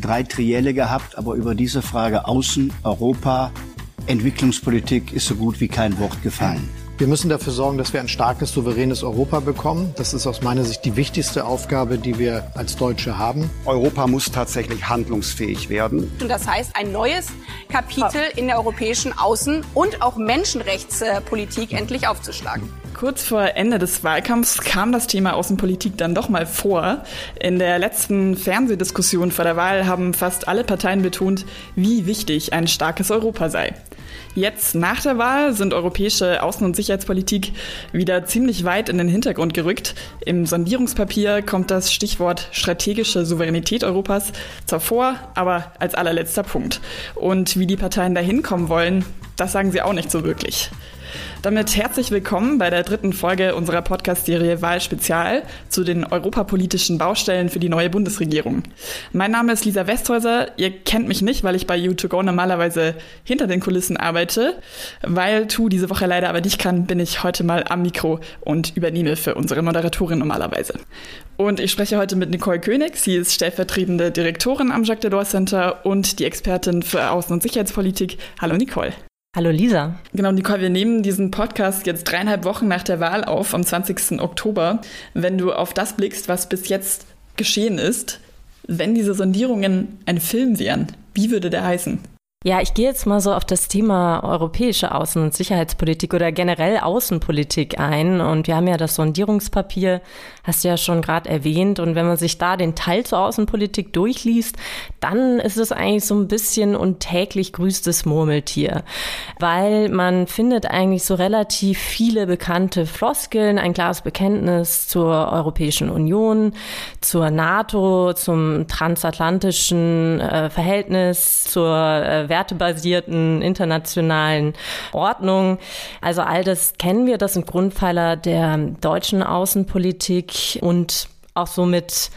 schon drei Trielle gehabt, aber über diese Frage Außen, Europa, Entwicklungspolitik ist so gut wie kein Wort gefallen. Wir müssen dafür sorgen, dass wir ein starkes, souveränes Europa bekommen. Das ist aus meiner Sicht die wichtigste Aufgabe, die wir als Deutsche haben. Europa muss tatsächlich handlungsfähig werden. Und das heißt, ein neues Kapitel in der europäischen Außen- und auch Menschenrechtspolitik endlich aufzuschlagen. Kurz vor Ende des Wahlkampfs kam das Thema Außenpolitik dann doch mal vor. In der letzten Fernsehdiskussion vor der Wahl haben fast alle Parteien betont, wie wichtig ein starkes Europa sei. Jetzt nach der Wahl sind europäische Außen- und Sicherheitspolitik wieder ziemlich weit in den Hintergrund gerückt. Im Sondierungspapier kommt das Stichwort strategische Souveränität Europas zwar vor, aber als allerletzter Punkt. Und wie die Parteien dahin kommen wollen, das sagen sie auch nicht so wirklich. Damit herzlich willkommen bei der dritten Folge unserer Podcast-Serie Wahlspezial zu den europapolitischen Baustellen für die neue Bundesregierung. Mein Name ist Lisa Westhäuser. Ihr kennt mich nicht, weil ich bei U2Go normalerweise hinter den Kulissen arbeite. Weil Tu diese Woche leider aber nicht kann, bin ich heute mal am Mikro und übernehme für unsere Moderatorin normalerweise. Und ich spreche heute mit Nicole König. Sie ist stellvertretende Direktorin am Jacques Delors Center und die Expertin für Außen- und Sicherheitspolitik. Hallo Nicole. Hallo Lisa. Genau, Nicole, wir nehmen diesen Podcast jetzt dreieinhalb Wochen nach der Wahl auf, am 20. Oktober. Wenn du auf das blickst, was bis jetzt geschehen ist, wenn diese Sondierungen ein Film wären, wie würde der heißen? Ja, ich gehe jetzt mal so auf das Thema europäische Außen- und Sicherheitspolitik oder generell Außenpolitik ein. Und wir haben ja das Sondierungspapier, hast du ja schon gerade erwähnt. Und wenn man sich da den Teil zur Außenpolitik durchliest, dann ist es eigentlich so ein bisschen und täglich grüßtes Murmeltier. Weil man findet eigentlich so relativ viele bekannte Floskeln, ein klares Bekenntnis zur Europäischen Union, zur NATO, zum transatlantischen äh, Verhältnis, zur äh, wertebasierten internationalen Ordnung. Also all das kennen wir, das sind Grundpfeiler der deutschen Außenpolitik und auch somit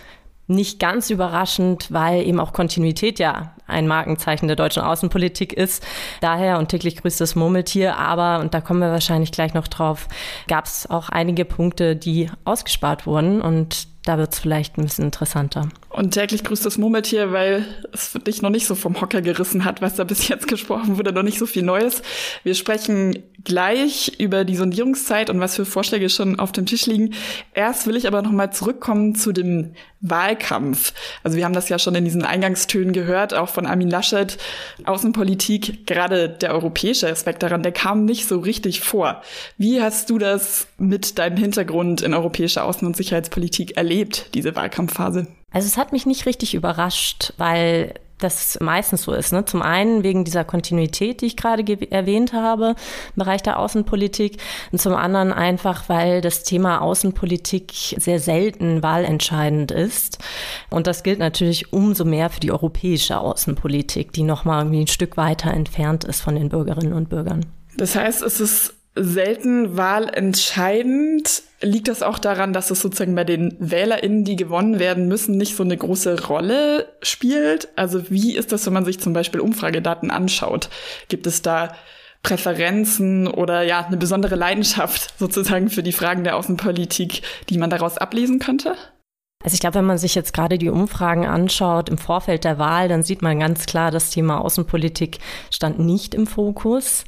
nicht ganz überraschend, weil eben auch Kontinuität ja ein Markenzeichen der deutschen Außenpolitik ist. Daher und täglich grüßt das Murmeltier, aber, und da kommen wir wahrscheinlich gleich noch drauf, gab es auch einige Punkte, die ausgespart wurden und da wird es vielleicht ein bisschen interessanter. Und täglich grüßt das Murmeltier, weil es dich noch nicht so vom Hocker gerissen hat, was da bis jetzt gesprochen wurde, noch nicht so viel Neues. Wir sprechen gleich über die Sondierungszeit und was für Vorschläge schon auf dem Tisch liegen. Erst will ich aber noch mal zurückkommen zu dem Wahlkampf. Also wir haben das ja schon in diesen Eingangstönen gehört, auch von Armin Laschet. Außenpolitik, gerade der europäische Aspekt daran, der kam nicht so richtig vor. Wie hast du das mit deinem Hintergrund in europäischer Außen- und Sicherheitspolitik erlebt, diese Wahlkampfphase? Also es hat mich nicht richtig überrascht, weil das meistens so ist. Ne? Zum einen wegen dieser Kontinuität, die ich gerade erwähnt habe im Bereich der Außenpolitik und zum anderen einfach, weil das Thema Außenpolitik sehr selten wahlentscheidend ist. Und das gilt natürlich umso mehr für die europäische Außenpolitik, die nochmal irgendwie ein Stück weiter entfernt ist von den Bürgerinnen und Bürgern. Das heißt, es ist selten wahlentscheidend. Liegt das auch daran, dass es sozusagen bei den WählerInnen, die gewonnen werden müssen, nicht so eine große Rolle spielt? Also wie ist das, wenn man sich zum Beispiel Umfragedaten anschaut? Gibt es da Präferenzen oder ja, eine besondere Leidenschaft sozusagen für die Fragen der Außenpolitik, die man daraus ablesen könnte? Also ich glaube, wenn man sich jetzt gerade die Umfragen anschaut im Vorfeld der Wahl, dann sieht man ganz klar, das Thema Außenpolitik stand nicht im Fokus.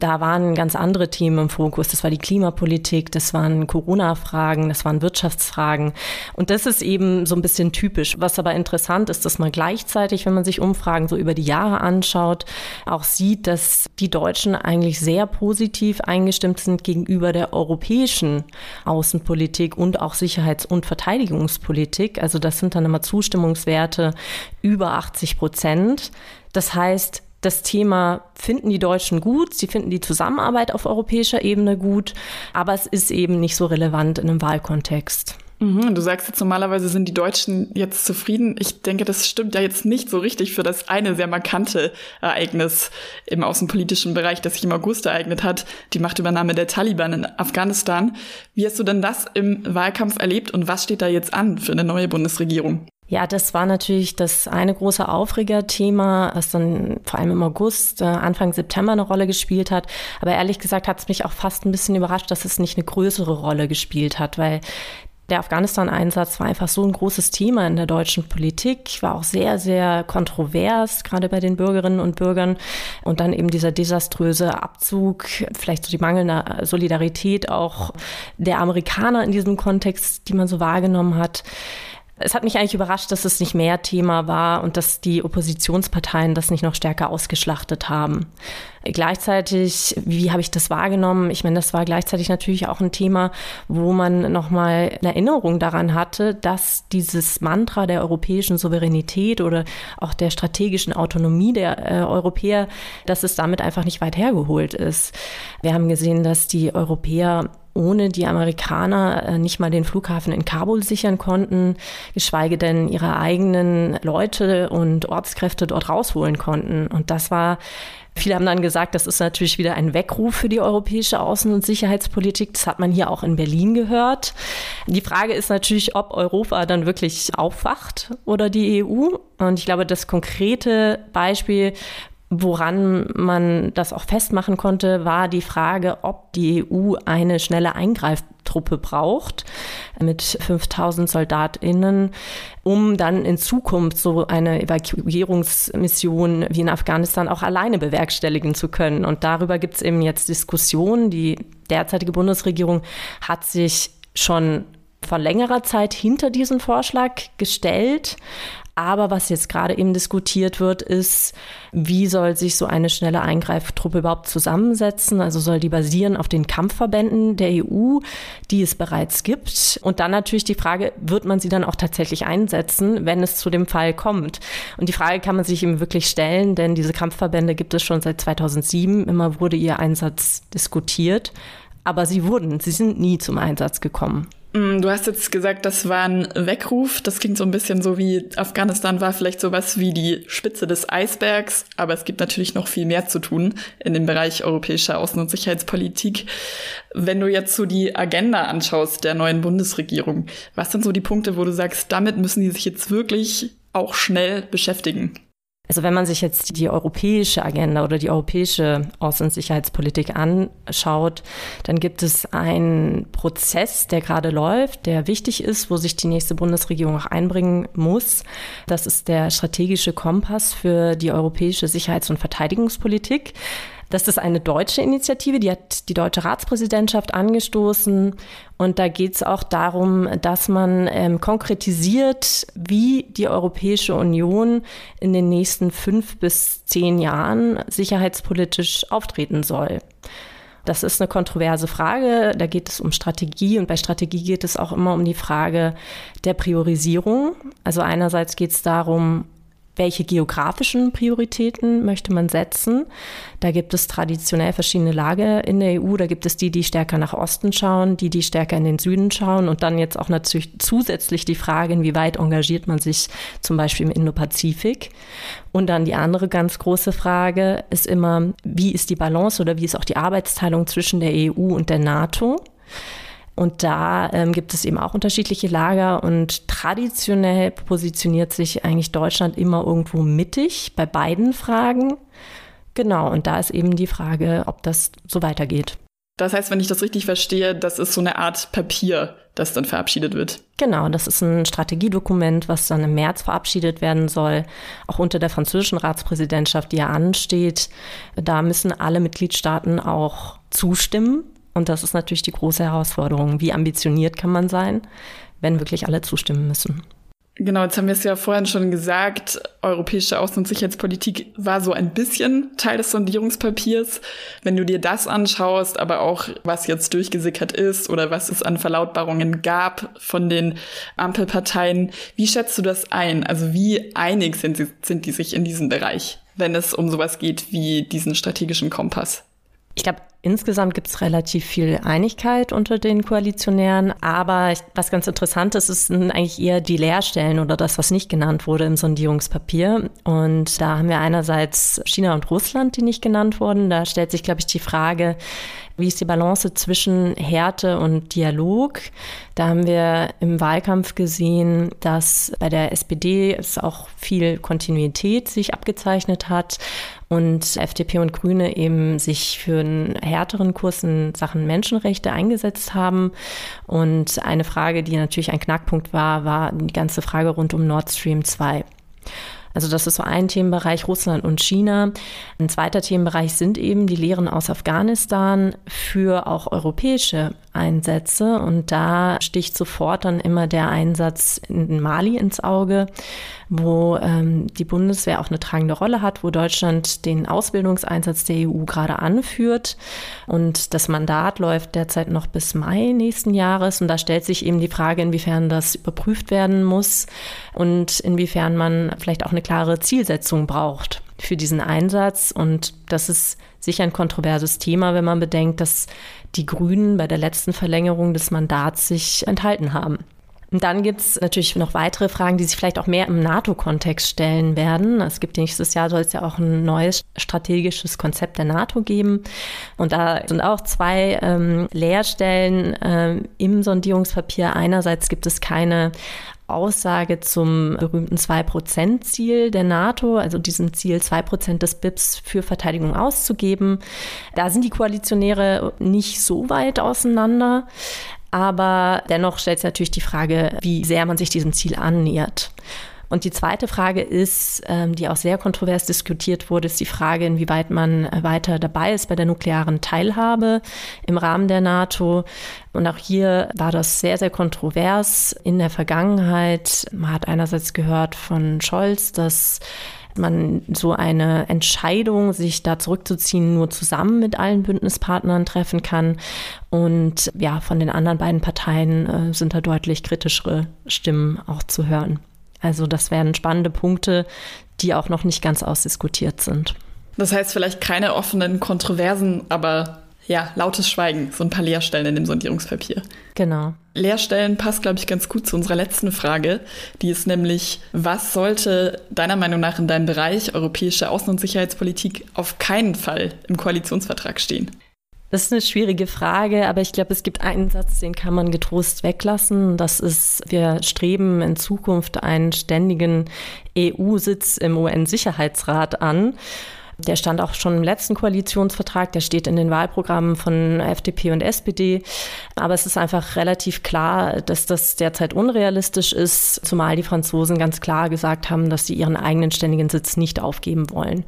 Da waren ganz andere Themen im Fokus. Das war die Klimapolitik, das waren Corona-Fragen, das waren Wirtschaftsfragen. Und das ist eben so ein bisschen typisch. Was aber interessant ist, dass man gleichzeitig, wenn man sich Umfragen so über die Jahre anschaut, auch sieht, dass die Deutschen eigentlich sehr positiv eingestimmt sind gegenüber der europäischen Außenpolitik und auch Sicherheits- und Verteidigungspolitik. Also das sind dann immer Zustimmungswerte über 80 Prozent. Das heißt, das Thema finden die Deutschen gut, sie finden die Zusammenarbeit auf europäischer Ebene gut, aber es ist eben nicht so relevant in einem Wahlkontext. Mhm, du sagst jetzt normalerweise sind die Deutschen jetzt zufrieden. Ich denke, das stimmt ja jetzt nicht so richtig für das eine sehr markante Ereignis im außenpolitischen Bereich, das sich im August ereignet hat, die Machtübernahme der Taliban in Afghanistan. Wie hast du denn das im Wahlkampf erlebt und was steht da jetzt an für eine neue Bundesregierung? Ja, das war natürlich das eine große Aufregerthema, was dann vor allem im August, äh, Anfang September eine Rolle gespielt hat. Aber ehrlich gesagt hat es mich auch fast ein bisschen überrascht, dass es nicht eine größere Rolle gespielt hat, weil Der Afghanistan-Einsatz war einfach so ein großes Thema in der deutschen Politik, war auch sehr, sehr kontrovers, gerade bei den Bürgerinnen und Bürgern. Und dann eben dieser desaströse Abzug, vielleicht so die mangelnde Solidarität auch der Amerikaner in diesem Kontext, die man so wahrgenommen hat. Es hat mich eigentlich überrascht, dass es nicht mehr Thema war und dass die Oppositionsparteien das nicht noch stärker ausgeschlachtet haben. Gleichzeitig, wie habe ich das wahrgenommen? Ich meine, das war gleichzeitig natürlich auch ein Thema, wo man nochmal eine Erinnerung daran hatte, dass dieses Mantra der europäischen Souveränität oder auch der strategischen Autonomie der äh, Europäer, dass es damit einfach nicht weit hergeholt ist. Wir haben gesehen, dass die Europäer ohne die Amerikaner äh, nicht mal den Flughafen in Kabul sichern konnten, geschweige denn ihre eigenen Leute und Ortskräfte dort rausholen konnten. Und das war Viele haben dann gesagt, das ist natürlich wieder ein Weckruf für die europäische Außen- und Sicherheitspolitik. Das hat man hier auch in Berlin gehört. Die Frage ist natürlich, ob Europa dann wirklich aufwacht oder die EU. Und ich glaube, das konkrete Beispiel, Woran man das auch festmachen konnte, war die Frage, ob die EU eine schnelle Eingreiftruppe braucht mit 5000 Soldatinnen, um dann in Zukunft so eine Evakuierungsmission wie in Afghanistan auch alleine bewerkstelligen zu können. Und darüber gibt es eben jetzt Diskussionen. Die derzeitige Bundesregierung hat sich schon vor längerer Zeit hinter diesen Vorschlag gestellt, aber was jetzt gerade eben diskutiert wird, ist, wie soll sich so eine schnelle Eingreiftruppe überhaupt zusammensetzen? Also soll die basieren auf den Kampfverbänden der EU, die es bereits gibt? Und dann natürlich die Frage, wird man sie dann auch tatsächlich einsetzen, wenn es zu dem Fall kommt? Und die Frage kann man sich eben wirklich stellen, denn diese Kampfverbände gibt es schon seit 2007. Immer wurde ihr Einsatz diskutiert. Aber sie wurden, sie sind nie zum Einsatz gekommen. Mm, du hast jetzt gesagt, das war ein Weckruf. Das klingt so ein bisschen so wie Afghanistan war vielleicht sowas wie die Spitze des Eisbergs. Aber es gibt natürlich noch viel mehr zu tun in dem Bereich europäischer Außen- und Sicherheitspolitik. Wenn du jetzt so die Agenda anschaust der neuen Bundesregierung, was sind so die Punkte, wo du sagst, damit müssen die sich jetzt wirklich auch schnell beschäftigen? Also wenn man sich jetzt die europäische Agenda oder die europäische Außen- und Sicherheitspolitik anschaut, dann gibt es einen Prozess, der gerade läuft, der wichtig ist, wo sich die nächste Bundesregierung auch einbringen muss. Das ist der strategische Kompass für die europäische Sicherheits- und Verteidigungspolitik. Das ist eine deutsche Initiative, die hat die deutsche Ratspräsidentschaft angestoßen. Und da geht es auch darum, dass man ähm, konkretisiert, wie die Europäische Union in den nächsten fünf bis zehn Jahren sicherheitspolitisch auftreten soll. Das ist eine kontroverse Frage. Da geht es um Strategie und bei Strategie geht es auch immer um die Frage der Priorisierung. Also einerseits geht es darum, welche geografischen Prioritäten möchte man setzen. Da gibt es traditionell verschiedene Lager in der EU. Da gibt es die, die stärker nach Osten schauen, die, die stärker in den Süden schauen und dann jetzt auch natürlich zusätzlich die Frage, inwieweit engagiert man sich zum Beispiel im Indo-Pazifik. Und dann die andere ganz große Frage ist immer, wie ist die Balance oder wie ist auch die Arbeitsteilung zwischen der EU und der NATO? Und da ähm, gibt es eben auch unterschiedliche Lager und traditionell positioniert sich eigentlich Deutschland immer irgendwo mittig bei beiden Fragen. Genau, und da ist eben die Frage, ob das so weitergeht. Das heißt, wenn ich das richtig verstehe, das ist so eine Art Papier, das dann verabschiedet wird. Genau, das ist ein Strategiedokument, was dann im März verabschiedet werden soll, auch unter der französischen Ratspräsidentschaft, die ja ansteht. Da müssen alle Mitgliedstaaten auch zustimmen. Und das ist natürlich die große Herausforderung. Wie ambitioniert kann man sein, wenn wirklich alle zustimmen müssen? Genau, jetzt haben wir es ja vorhin schon gesagt, europäische Außen- und Sicherheitspolitik war so ein bisschen Teil des Sondierungspapiers. Wenn du dir das anschaust, aber auch was jetzt durchgesickert ist oder was es an Verlautbarungen gab von den Ampelparteien, wie schätzt du das ein? Also wie einig sind, sie, sind die sich in diesem Bereich, wenn es um sowas geht wie diesen strategischen Kompass? Ich glaube, insgesamt gibt es relativ viel Einigkeit unter den Koalitionären, aber was ganz interessant ist, ist eigentlich eher die Leerstellen oder das, was nicht genannt wurde im Sondierungspapier. Und da haben wir einerseits China und Russland, die nicht genannt wurden. Da stellt sich, glaube ich, die Frage, wie ist die Balance zwischen Härte und Dialog? Da haben wir im Wahlkampf gesehen, dass bei der SPD es auch viel Kontinuität sich abgezeichnet hat und FDP und Grüne eben sich für einen härteren Kurs in Sachen Menschenrechte eingesetzt haben. Und eine Frage, die natürlich ein Knackpunkt war, war die ganze Frage rund um Nord Stream 2. Also das ist so ein Themenbereich Russland und China. Ein zweiter Themenbereich sind eben die Lehren aus Afghanistan für auch europäische Einsätze. Und da sticht sofort dann immer der Einsatz in Mali ins Auge, wo ähm, die Bundeswehr auch eine tragende Rolle hat, wo Deutschland den Ausbildungseinsatz der EU gerade anführt. Und das Mandat läuft derzeit noch bis Mai nächsten Jahres. Und da stellt sich eben die Frage, inwiefern das überprüft werden muss und inwiefern man vielleicht auch eine klare Zielsetzung braucht für diesen Einsatz. Und das ist sicher ein kontroverses Thema, wenn man bedenkt, dass die Grünen bei der letzten Verlängerung des Mandats sich enthalten haben. Und dann gibt es natürlich noch weitere Fragen, die sich vielleicht auch mehr im NATO-Kontext stellen werden. Es gibt nächstes Jahr soll es ja auch ein neues strategisches Konzept der NATO geben. Und da sind auch zwei ähm, Leerstellen ähm, im Sondierungspapier. Einerseits gibt es keine Aussage zum berühmten 2-Prozent-Ziel der NATO, also diesem Ziel, 2 Prozent des BIPs für Verteidigung auszugeben. Da sind die Koalitionäre nicht so weit auseinander. Aber dennoch stellt sich natürlich die Frage, wie sehr man sich diesem Ziel annähert. Und die zweite Frage ist, ähm, die auch sehr kontrovers diskutiert wurde, ist die Frage, inwieweit man weiter dabei ist bei der nuklearen Teilhabe im Rahmen der NATO. Und auch hier war das sehr, sehr kontrovers in der Vergangenheit. Man hat einerseits gehört von Scholz, dass man so eine Entscheidung, sich da zurückzuziehen, nur zusammen mit allen Bündnispartnern treffen kann. Und ja, von den anderen beiden Parteien äh, sind da deutlich kritischere Stimmen auch zu hören. Also das wären spannende Punkte, die auch noch nicht ganz ausdiskutiert sind. Das heißt vielleicht keine offenen Kontroversen, aber ja, lautes Schweigen, so ein paar Leerstellen in dem Sondierungspapier. Genau. Leerstellen passt, glaube ich, ganz gut zu unserer letzten Frage. Die ist nämlich, was sollte deiner Meinung nach in deinem Bereich europäische Außen- und Sicherheitspolitik auf keinen Fall im Koalitionsvertrag stehen? Das ist eine schwierige Frage, aber ich glaube, es gibt einen Satz, den kann man getrost weglassen. Das ist, wir streben in Zukunft einen ständigen EU-Sitz im UN-Sicherheitsrat an. Der stand auch schon im letzten Koalitionsvertrag, der steht in den Wahlprogrammen von FDP und SPD. Aber es ist einfach relativ klar, dass das derzeit unrealistisch ist, zumal die Franzosen ganz klar gesagt haben, dass sie ihren eigenen ständigen Sitz nicht aufgeben wollen.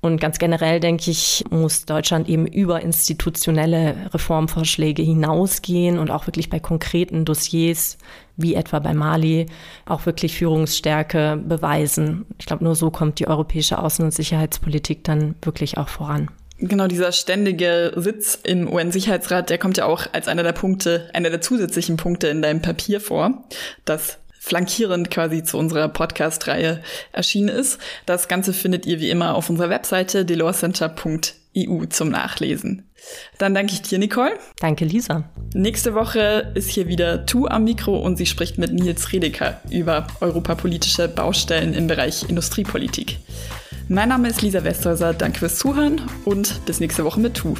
Und ganz generell denke ich, muss Deutschland eben über institutionelle Reformvorschläge hinausgehen und auch wirklich bei konkreten Dossiers, wie etwa bei Mali, auch wirklich Führungsstärke beweisen. Ich glaube, nur so kommt die europäische Außen- und Sicherheitspolitik dann wirklich auch voran. Genau, dieser ständige Sitz im UN-Sicherheitsrat, der kommt ja auch als einer der Punkte, einer der zusätzlichen Punkte in deinem Papier vor, das flankierend quasi zu unserer Podcast-Reihe erschienen ist. Das Ganze findet ihr wie immer auf unserer Webseite delawcenter.eu zum Nachlesen. Dann danke ich dir, Nicole. Danke, Lisa. Nächste Woche ist hier wieder Tu am Mikro und sie spricht mit Nils Redeker über europapolitische Baustellen im Bereich Industriepolitik. Mein Name ist Lisa Westhäuser, danke fürs Zuhören und bis nächste Woche mit Tu.